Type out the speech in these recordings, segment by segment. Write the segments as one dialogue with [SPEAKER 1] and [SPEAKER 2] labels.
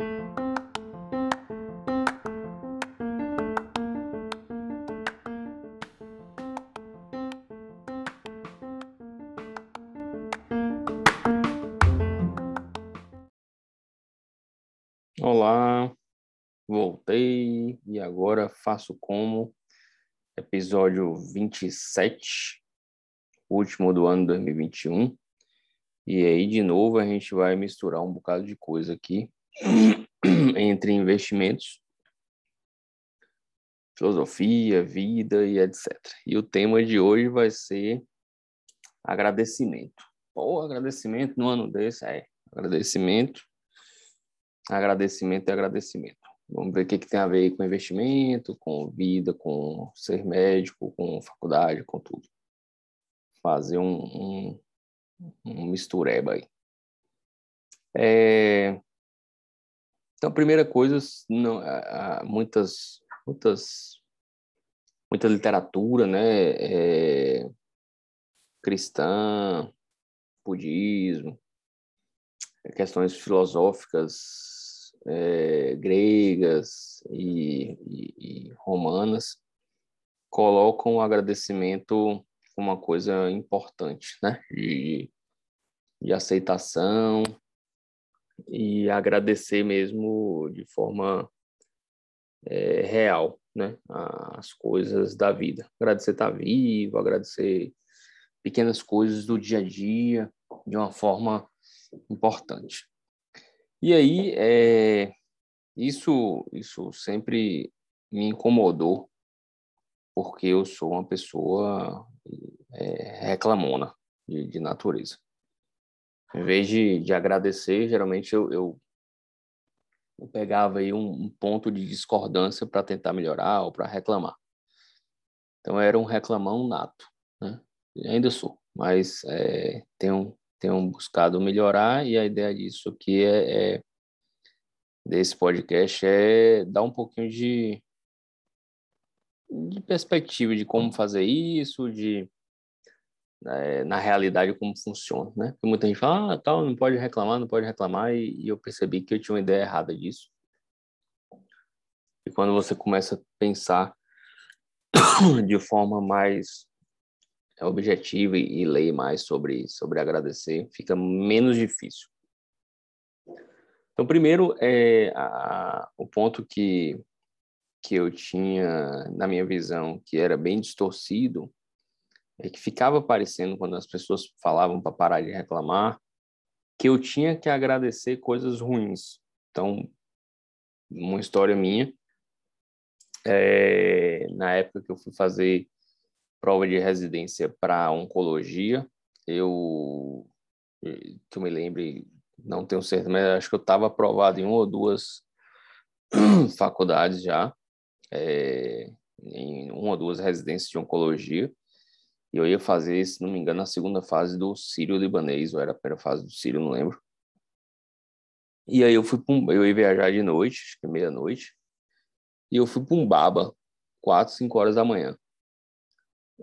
[SPEAKER 1] Olá, voltei e agora faço como episódio 27, último do ano 2021. E aí, de novo, a gente vai misturar um bocado de coisa aqui entre investimentos, filosofia, vida e etc. E o tema de hoje vai ser agradecimento. Pô, agradecimento no ano desse, é, agradecimento agradecimento e agradecimento. Vamos ver o que, que tem a ver com investimento, com vida, com ser médico, com faculdade, com tudo. Fazer um, um, um mistureba aí. É... Então, primeira coisa, não, há muitas, muitas, muita literatura, né, é... cristã, budismo, questões filosóficas é, gregas e, e, e, romanas colocam o agradecimento como uma coisa importante, né? De, de aceitação e agradecer mesmo de forma é, real, né? As coisas da vida. Agradecer estar vivo, agradecer pequenas coisas do dia a dia de uma forma importante. E aí, é, isso, isso sempre me incomodou, porque eu sou uma pessoa é, reclamona de, de, natureza. Em vez de, de agradecer, geralmente eu, eu, eu pegava aí um, um ponto de discordância para tentar melhorar ou para reclamar. Então, era um reclamão nato. Né? Ainda sou, mas é, tenho tenham buscado melhorar e a ideia disso aqui é, é desse podcast é dar um pouquinho de, de perspectiva de como fazer isso, de é, na realidade como funciona, né? Porque muita gente fala, ah, tal, não pode reclamar, não pode reclamar, e, e eu percebi que eu tinha uma ideia errada disso. E quando você começa a pensar de forma mais é objetivo e, e leia mais sobre, sobre agradecer, fica menos difícil. Então, primeiro, é, a, o ponto que, que eu tinha na minha visão, que era bem distorcido, é que ficava parecendo, quando as pessoas falavam para parar de reclamar, que eu tinha que agradecer coisas ruins. Então, uma história minha, é, na época que eu fui fazer prova de residência para oncologia. Eu, que eu me lembre, não tenho certeza, mas acho que eu estava aprovado em uma ou duas faculdades já, é, em uma ou duas residências de oncologia. E eu ia fazer, se não me engano, a segunda fase do Sírio-Libanês, ou era a primeira fase do Sírio, não lembro. E aí eu fui um, eu ia viajar de noite, acho que meia-noite, e eu fui para um baba, quatro, cinco horas da manhã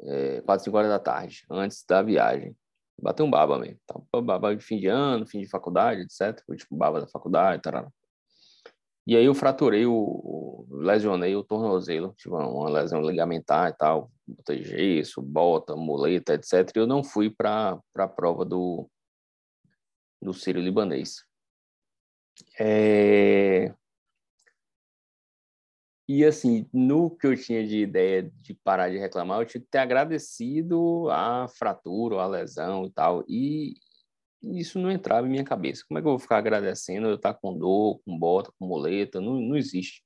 [SPEAKER 1] é, 4, 5 horas da tarde, antes da viagem. Bateu um baba mesmo. Tá? Baba de fim de ano, fim de faculdade, etc. Foi tipo baba da faculdade, tarará. E aí eu fraturei o, lesionei o tornozelo, tive uma, lesão ligamentar e tal, botei gesso, bota, muleta, etc. E eu não fui para a prova do, do Sírio Libanês. É... E assim, no que eu tinha de ideia de parar de reclamar, eu tinha que ter agradecido a fratura, a lesão e tal. E isso não entrava em minha cabeça. Como é que eu vou ficar agradecendo eu estar com dor, com bota, com muleta? Não, não existe.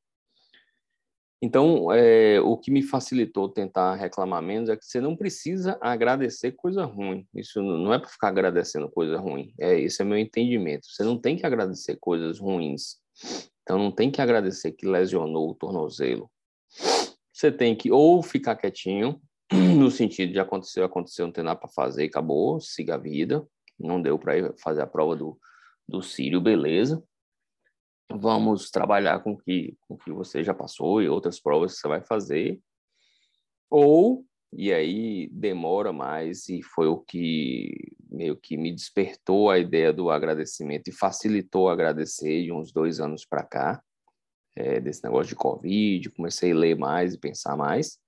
[SPEAKER 1] Então, é, o que me facilitou tentar reclamar menos é que você não precisa agradecer coisa ruim. Isso não é para ficar agradecendo coisa ruim. É, esse é meu entendimento. Você não tem que agradecer coisas ruins. Então não tem que agradecer que lesionou o tornozelo. Você tem que ou ficar quietinho, no sentido de aconteceu, aconteceu, não tem nada para fazer, acabou, siga a vida. Não deu para fazer a prova do, do Sírio, beleza. Vamos trabalhar com que, o que você já passou e outras provas que você vai fazer. Ou, e aí demora mais, e foi o que meio que me despertou a ideia do agradecimento e facilitou agradecer de uns dois anos para cá, é, desse negócio de Covid, comecei a ler mais e pensar mais,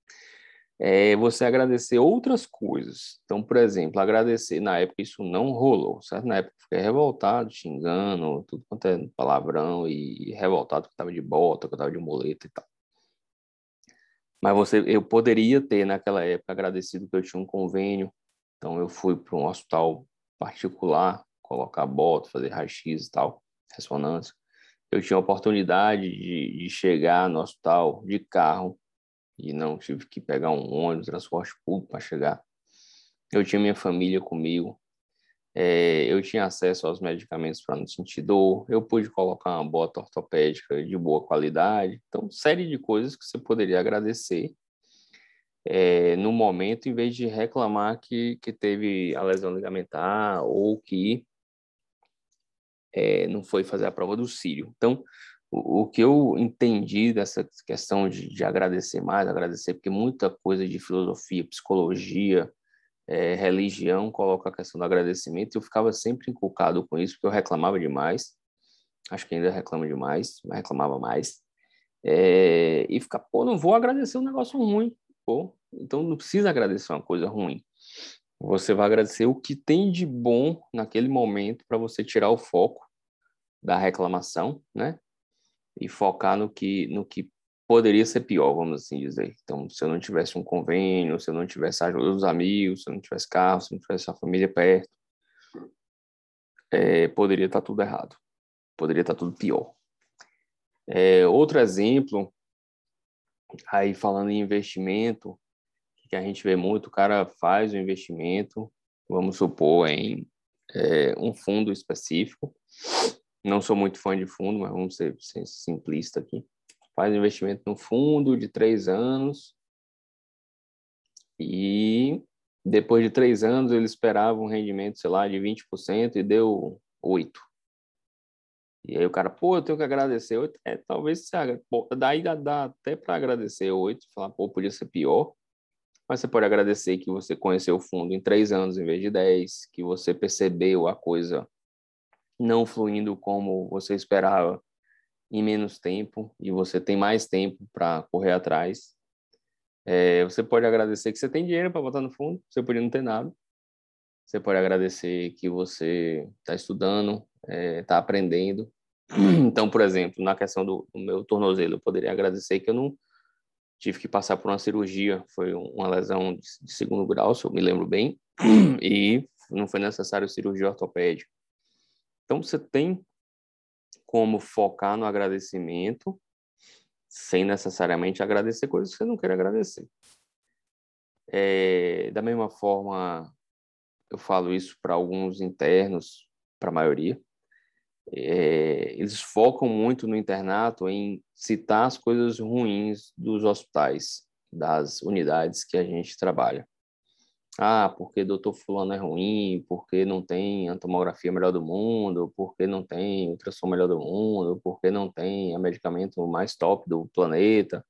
[SPEAKER 1] é você agradecer outras coisas. Então, por exemplo, agradecer, na época isso não rolou, certo? Na época eu fiquei revoltado, xingando, tudo quanto é palavrão, e revoltado que eu estava de bota, que eu estava de muleta e tal. Mas você, eu poderia ter naquela época agradecido que eu tinha um convênio, então eu fui para um hospital particular, colocar bota, fazer raio-x e tal, ressonância. Eu tinha a oportunidade de, de chegar no hospital de carro e não tive que pegar um ônibus, transporte público para chegar. Eu tinha minha família comigo, é, eu tinha acesso aos medicamentos para não sentir dor, eu pude colocar uma bota ortopédica de boa qualidade. Então, série de coisas que você poderia agradecer é, no momento, em vez de reclamar que, que teve a lesão ligamentar ou que é, não foi fazer a prova do Sírio. Então, o, que eu entendi dessa questão de, de agradecer mais, agradecer, porque muita coisa de filosofia, psicologia, é, religião coloca a questão do agradecimento, e eu ficava sempre inculcado com isso, porque eu reclamava demais, acho que ainda reclamo demais, mas reclamava mais, é, e ficar, pô, não vou agradecer um negócio ruim, pô, então não precisa agradecer uma coisa ruim, você vai agradecer o que tem de bom naquele momento para você tirar o foco da reclamação, né? E focar no que, no que poderia ser pior, vamos assim dizer. Então, se eu não tivesse um convênio, se eu não tivesse a ajuda dos amigos, se eu não tivesse carro, se eu não tivesse a família perto, é, poderia estar tudo errado. Poderia estar tudo pior. É, outro exemplo, aí falando em investimento, que a gente vê muito, o cara faz o investimento, vamos supor, em é, um fundo específico. Não sou muito fã de fundo, mas vamos ser, ser simplista aqui faz investimento no fundo de três anos e depois de três anos ele esperava um rendimento, sei lá, de 20% e deu 8%. E aí o cara, pô, eu tenho que agradecer 8%. É, talvez você, pô, daí dá, até para agradecer 8%, falar, pô, podia ser pior. Mas você pode agradecer que você conheceu o fundo em três anos em vez de 10, que você percebeu a coisa não fluindo como você esperava em menos tempo e você tem mais tempo para correr atrás. É, você pode agradecer que você tem dinheiro para botar no fundo, você podia não ter nada. Você pode agradecer que você está estudando, está é, tá aprendendo. Então, por exemplo, na questão do, do, meu tornozelo, eu poderia agradecer que eu não tive que passar por uma cirurgia, foi uma lesão de, de segundo grau, se eu me lembro bem, e não foi necessário cirurgia ortopédica. Então, você tem como focar no agradecimento sem necessariamente agradecer coisas que você não quer agradecer. É, da mesma forma, eu falo isso para alguns internos, para a maioria, é, eles focam muito no internato em citar as coisas ruins dos hospitais, das unidades que a gente trabalha. Ah, porque doutor fulano é ruim, porque não tem a tomografia melhor do mundo, porque não tem ultrassom melhor do mundo, porque não tem o medicamento mais top do planeta.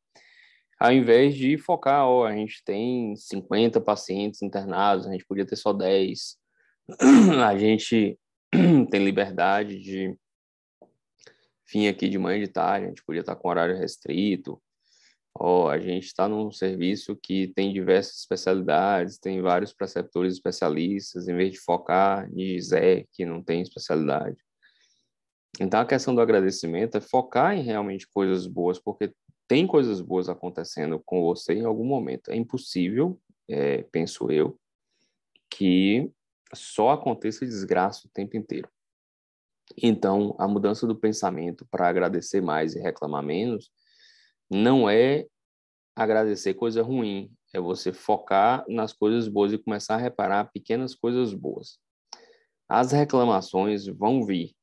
[SPEAKER 1] Ao invés de focar, ó, a gente tem 50 pacientes internados, a gente podia ter só 10. A gente tem liberdade de vir aqui de manhã e de tarde, a gente podia estar com horário restrito, ó, oh, a gente está num serviço que tem diversas especialidades, tem vários preceptores especialistas, em vez de focar em Zé, que não tem especialidade. Então, a questão do agradecimento é focar em realmente coisas boas, porque tem coisas boas acontecendo com você em algum momento. É impossível, é, penso eu, que só aconteça desgraça o tempo inteiro. Então, a mudança do pensamento para agradecer mais e reclamar menos não é agradecer coisa ruim, é você focar nas coisas boas e começar a reparar pequenas coisas boas. As reclamações vão vir.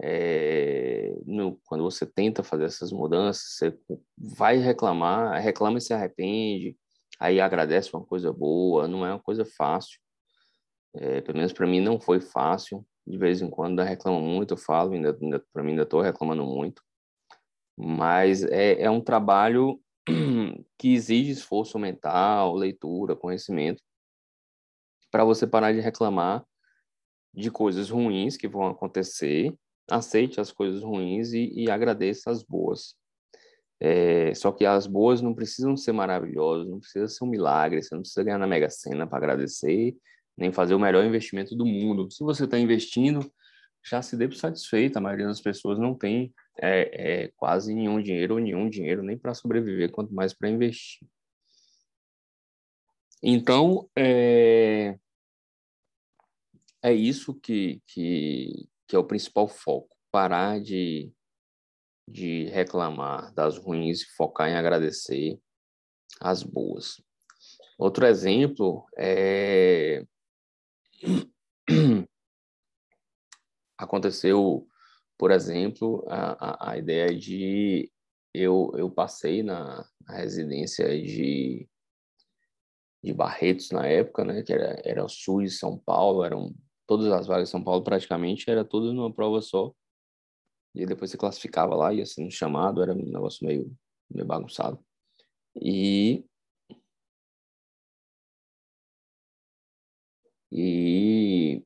[SPEAKER 1] É, no, quando você tenta fazer essas mudanças, você vai reclamar, reclama e se arrepende, aí agradece uma coisa boa, não é uma coisa fácil. É, pelo menos para mim não foi fácil. De vez em quando eu reclamo muito, eu falo, ainda, ainda para mim ainda estou reclamando muito mas é, é um trabalho que exige esforço mental, leitura, conhecimento, para você parar de reclamar de coisas ruins que vão acontecer, aceite as coisas ruins e, e agradeça as boas. É, só que as boas não precisam ser maravilhosas, não precisa ser um milagre, você não precisa ganhar na Mega Sena para agradecer, nem fazer o melhor investimento do mundo. Se você está investindo, já se dê por satisfeito. A maioria das pessoas não tem é, é, quase nenhum dinheiro nenhum dinheiro nem para sobreviver, quanto mais para investir. Então, é, é isso que, que, que é o principal foco. Parar de, de reclamar das ruins e focar em agradecer as boas. Outro exemplo é aconteceu, por exemplo, a, a, a ideia de eu, eu passei na, na, residência de, de Barretos na época, né, que era, era o SUS São Paulo, eram todas as vagas de São Paulo praticamente, era tudo numa prova só. E depois você classificava lá, ia sendo chamado, era um negócio meio, meio bagunçado. E E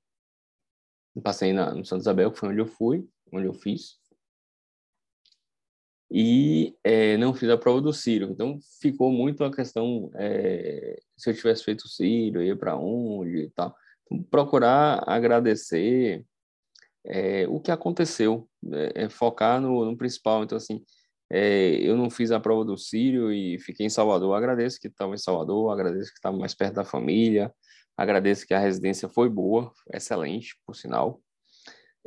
[SPEAKER 1] passei na, no Santa Isabel, que foi onde eu fui, onde eu fiz. E é, não fiz a prova do Ciro. Então ficou muito a questão é, se eu tivesse feito o Ciro, ia para onde e tal. Então, procurar agradecer é, o que aconteceu, é, é, focar no, no, principal. Então, assim, é, eu não fiz a prova do Sírio e fiquei em Salvador. Agradeço que estava em Salvador, agradeço que estava mais perto da família, Agradeço que a residência foi boa, excelente, por sinal.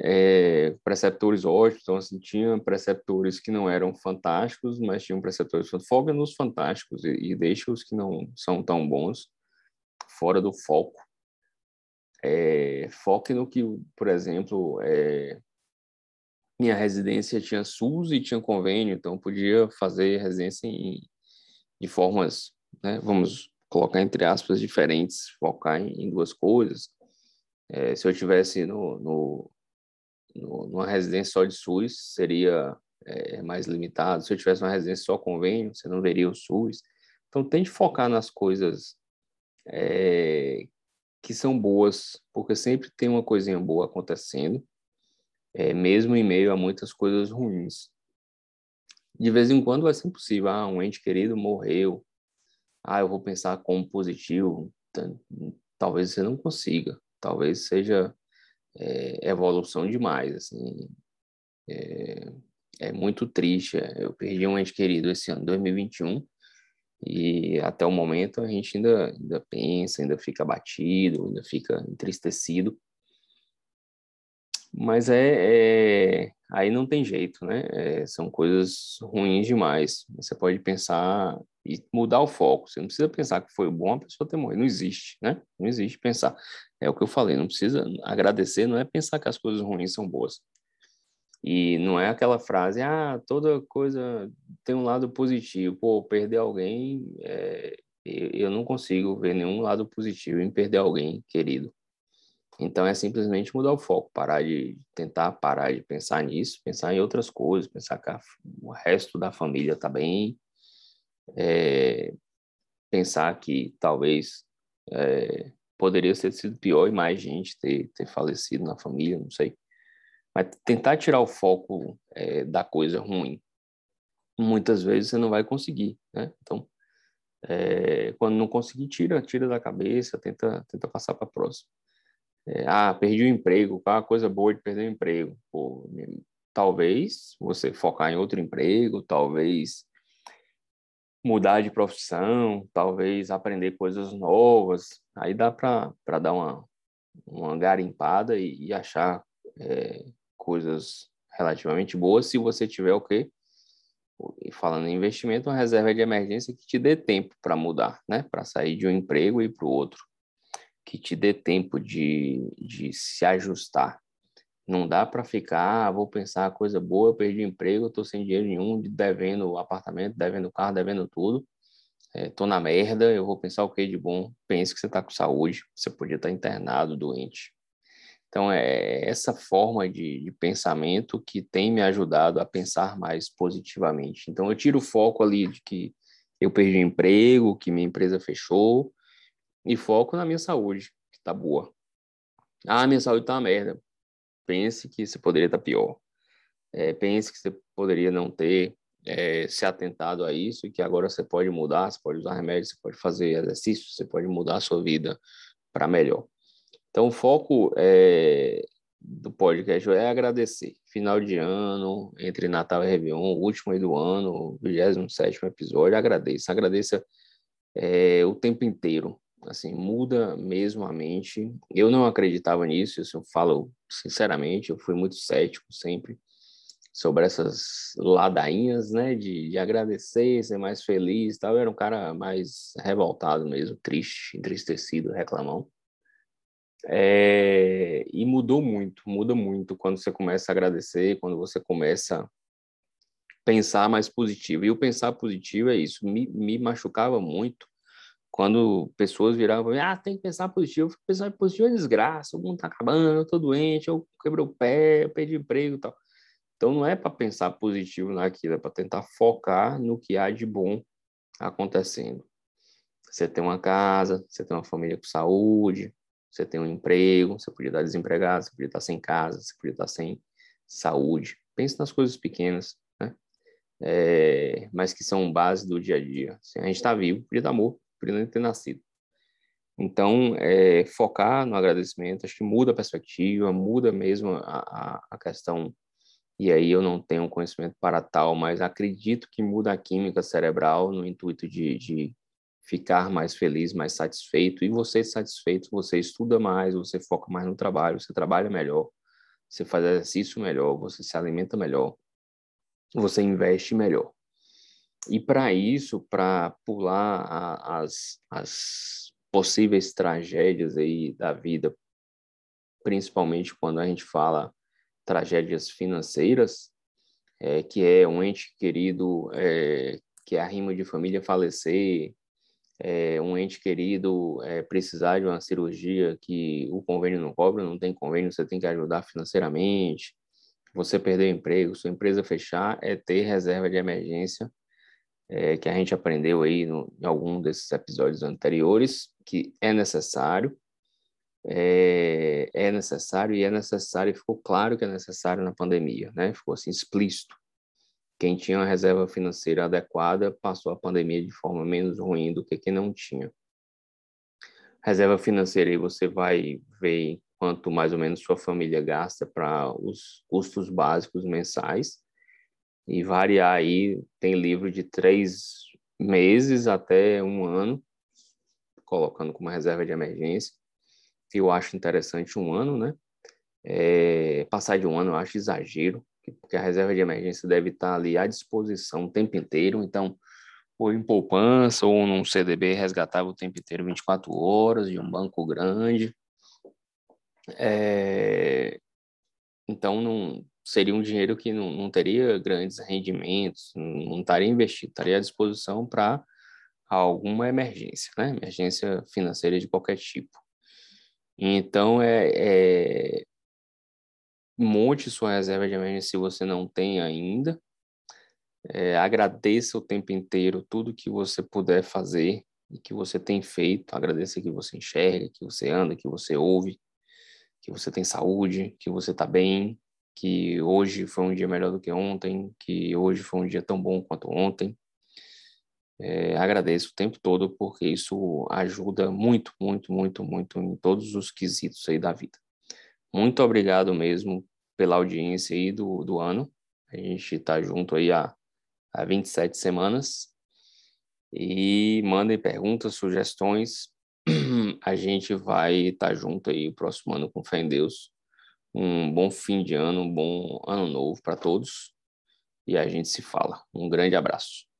[SPEAKER 1] É, preceptores ótimos, então assim, tinha preceptores que não eram fantásticos, mas tinham preceptores foca nos fantásticos e, e deixa os que não são tão bons fora do foco. É, foque no que, por exemplo, é, minha residência tinha SUS e tinha convênio, então podia fazer residência em, de formas, né, vamos colocar entre aspas diferentes, focar em, em duas coisas. É, se eu tivesse no, no, no, numa residência só de SUS, seria é, mais limitado. Se eu tivesse uma residência só convênio, você não veria o SUS. Então, tente focar nas coisas é, que são boas, porque sempre tem uma coisinha boa acontecendo, é, mesmo em meio a muitas coisas ruins. De vez em quando vai ser impossível. Ah, um ente querido morreu, ah, eu vou pensar como positivo, talvez você não consiga, talvez seja é, evolução demais, assim, é, é, muito triste, eu perdi um ente querido esse ano, 2021, e até o momento a gente ainda, ainda pensa, ainda fica abatido, ainda fica entristecido, mas é, é, aí não tem jeito, né? É, são coisas ruins demais. Você pode pensar e mudar o foco. Você não precisa pensar que foi bom a pessoa ter morrido. Não existe, né? Não existe pensar. É o que eu falei. Não precisa agradecer. Não é pensar que as coisas ruins são boas. E não é aquela frase, ah, toda coisa tem um lado positivo. Pô, perder alguém, é, eu não consigo ver nenhum lado positivo em perder alguém querido. Então é simplesmente mudar o foco, parar de tentar parar de pensar nisso, pensar em outras coisas, pensar que a, o resto da família está bem, é, pensar que talvez é, poderia ter sido pior e mais gente ter, ter falecido na família, não sei. Mas tentar tirar o foco é, da coisa ruim, muitas vezes você não vai conseguir, né? Então, é, quando não conseguir, tira, tira da cabeça, tenta, tenta passar para a próxima. É, ah, perdi o emprego, qual a coisa boa de perder o emprego? Pô, talvez você focar em outro emprego, talvez mudar de profissão, talvez aprender coisas novas. Aí dá para dar uma, uma garimpada e, e achar é, coisas relativamente boas se você tiver o quê? Falando em investimento, uma reserva de emergência que te dê tempo para mudar, né? Para sair de um emprego e para o outro que te dê tempo de, de se ajustar. Não dá para ficar, ah, vou pensar coisa boa, eu perdi emprego, estou sem dinheiro nenhum, devendo apartamento, devendo carro, devendo tudo. Estou é, na merda, eu vou pensar o que de bom? Pense que você está com saúde, você podia estar tá internado, doente. Então, é essa forma de, de, pensamento que tem me ajudado a pensar mais positivamente. Então, eu tiro o foco ali de que eu perdi emprego, que minha empresa fechou, e foco na minha saúde, que está boa. Ah, minha saúde tá uma merda. Pense que você poderia estar tá pior. É, pense que você poderia não ter é, se atentado a isso e que agora você pode mudar, você pode usar remédio, você pode fazer exercício, você pode mudar a sua vida para melhor. Então, o foco é, do podcast é agradecer. Final de ano, entre Natal e Réveillon, último aí do ano, o 27 episódio, agradeça. Agradeça é, o tempo inteiro. Assim, muda mesmo a mente. Eu não acreditava nisso, isso eu falo sinceramente, eu fui muito cético sempre sobre essas ladainhas, né, de, de agradecer, ser mais feliz tal. Eu era um cara mais revoltado mesmo, triste, entristecido, reclamão. É, e mudou muito, muda muito quando você começa a agradecer, quando você começa a pensar mais positivo. E o pensar positivo é isso, me, me machucava muito quando pessoas viravam, ah, tem que pensar positivo. Pensar positivo é desgraça, o mundo tá acabando, eu tô doente, eu quebrei o pé, eu perdi emprego e tal. Então não é para pensar positivo naquilo, é para tentar focar no que há de bom acontecendo. Você tem uma casa, você tem uma família com saúde, você tem um emprego, você podia estar desempregado, você podia estar sem casa, você podia estar sem saúde. Pense nas coisas pequenas, né? É, mas que são base do dia a dia. Se a gente está vivo, podia estar morto, podia não ter nascido. Então, é, focar no agradecimento, acho que muda a perspectiva, muda mesmo a, a, a questão. E aí eu não tenho conhecimento para tal, mas acredito que muda a química cerebral no intuito de, de ficar mais feliz, mais satisfeito. E você satisfeito, você estuda mais, você foca mais no trabalho, você trabalha melhor, você faz exercício melhor, você se alimenta melhor, você investe melhor. E para isso, para pular a, as, as possíveis tragédias aí da vida, principalmente quando a gente fala tragédias financeiras, é, que é um ente querido, é, que é a rima de família falecer, é, um ente querido é, precisar de uma cirurgia que o convênio não cobra, não tem convênio, você tem que ajudar financeiramente, você perder o emprego, sua empresa fechar, é ter reserva de emergência, é, que a gente aprendeu aí no, em algum desses episódios anteriores, que é necessário, é, é necessário e é necessário, e ficou claro que é necessário na pandemia, né? Ficou assim explícito quem tinha uma reserva financeira adequada passou a pandemia de forma menos ruim do que quem não tinha. Reserva financeira aí você vai ver quanto mais ou menos sua família gasta para os custos básicos mensais e variar aí tem livro de três meses até um ano colocando como reserva de emergência. Eu acho interessante um ano, né? É, passar de um ano eu acho exagero porque a reserva de emergência deve estar ali à disposição o tempo inteiro, então, ou em poupança, ou num CDB resgatável o tempo inteiro, 24 horas, de um banco grande. É... Então, não, seria um dinheiro que não, não teria grandes rendimentos, não estaria investido, estaria à disposição para alguma emergência, né? Emergência financeira de qualquer tipo. Então, é, é, monte sua reserva de emergência se você não tem ainda. É, agradeça o tempo inteiro tudo que você puder fazer e que você tem feito. Agradeça que você enxerga, que você anda, que você ouve, que você tem saúde, que você está bem, que hoje foi um dia melhor do que ontem, que hoje foi um dia tão bom quanto ontem. É, agradeço o tempo todo porque isso ajuda muito, muito, muito, muito em todos os quesitos aí da vida. Muito obrigado mesmo pela audiência aí do, do ano. A gente está junto aí há, há 27 semanas. E mandem perguntas, sugestões. A gente vai estar tá junto aí o próximo ano com fé em Deus. Um bom fim de ano, um bom ano novo para todos. E a gente se fala. Um grande abraço.